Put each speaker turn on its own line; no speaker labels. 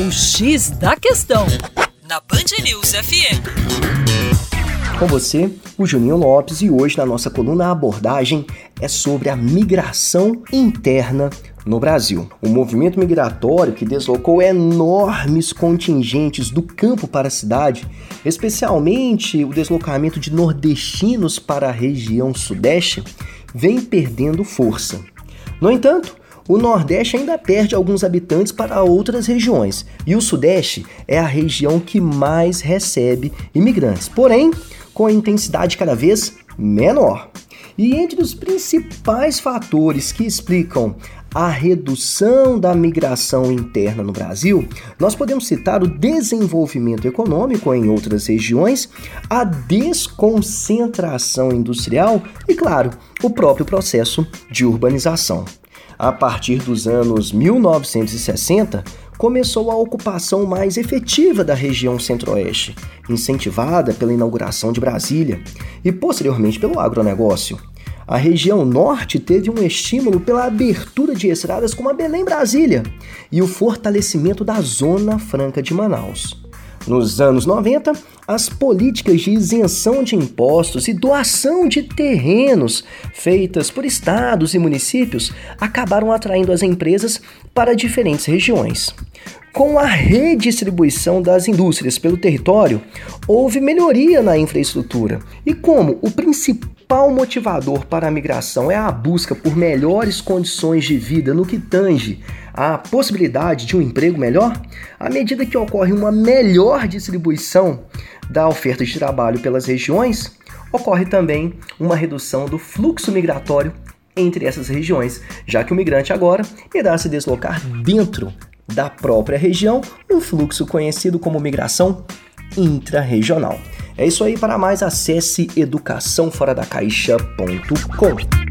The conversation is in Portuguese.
O X da Questão, na Band News FM.
Com você, o Juninho Lopes, e hoje na nossa coluna a abordagem é sobre a migração interna no Brasil. O movimento migratório que deslocou enormes contingentes do campo para a cidade, especialmente o deslocamento de nordestinos para a região sudeste, vem perdendo força. No entanto, o Nordeste ainda perde alguns habitantes para outras regiões e o Sudeste é a região que mais recebe imigrantes, porém com a intensidade cada vez menor. E entre os principais fatores que explicam a redução da migração interna no Brasil, nós podemos citar o desenvolvimento econômico em outras regiões, a desconcentração industrial e, claro, o próprio processo de urbanização. A partir dos anos 1960, começou a ocupação mais efetiva da região centro-oeste, incentivada pela inauguração de Brasília e posteriormente pelo agronegócio. A região norte teve um estímulo pela abertura de estradas como a Belém-Brasília e o fortalecimento da Zona Franca de Manaus. Nos anos 90, as políticas de isenção de impostos e doação de terrenos feitas por estados e municípios acabaram atraindo as empresas para diferentes regiões. Com a redistribuição das indústrias pelo território, houve melhoria na infraestrutura. E como o principal motivador para a migração é a busca por melhores condições de vida no que tange a possibilidade de um emprego melhor, à medida que ocorre uma melhor distribuição da oferta de trabalho pelas regiões, ocorre também uma redução do fluxo migratório entre essas regiões, já que o migrante agora irá se deslocar dentro da própria região, um fluxo conhecido como migração intrarregional. É isso aí, para mais acesse educaçãoforadacaixa.com.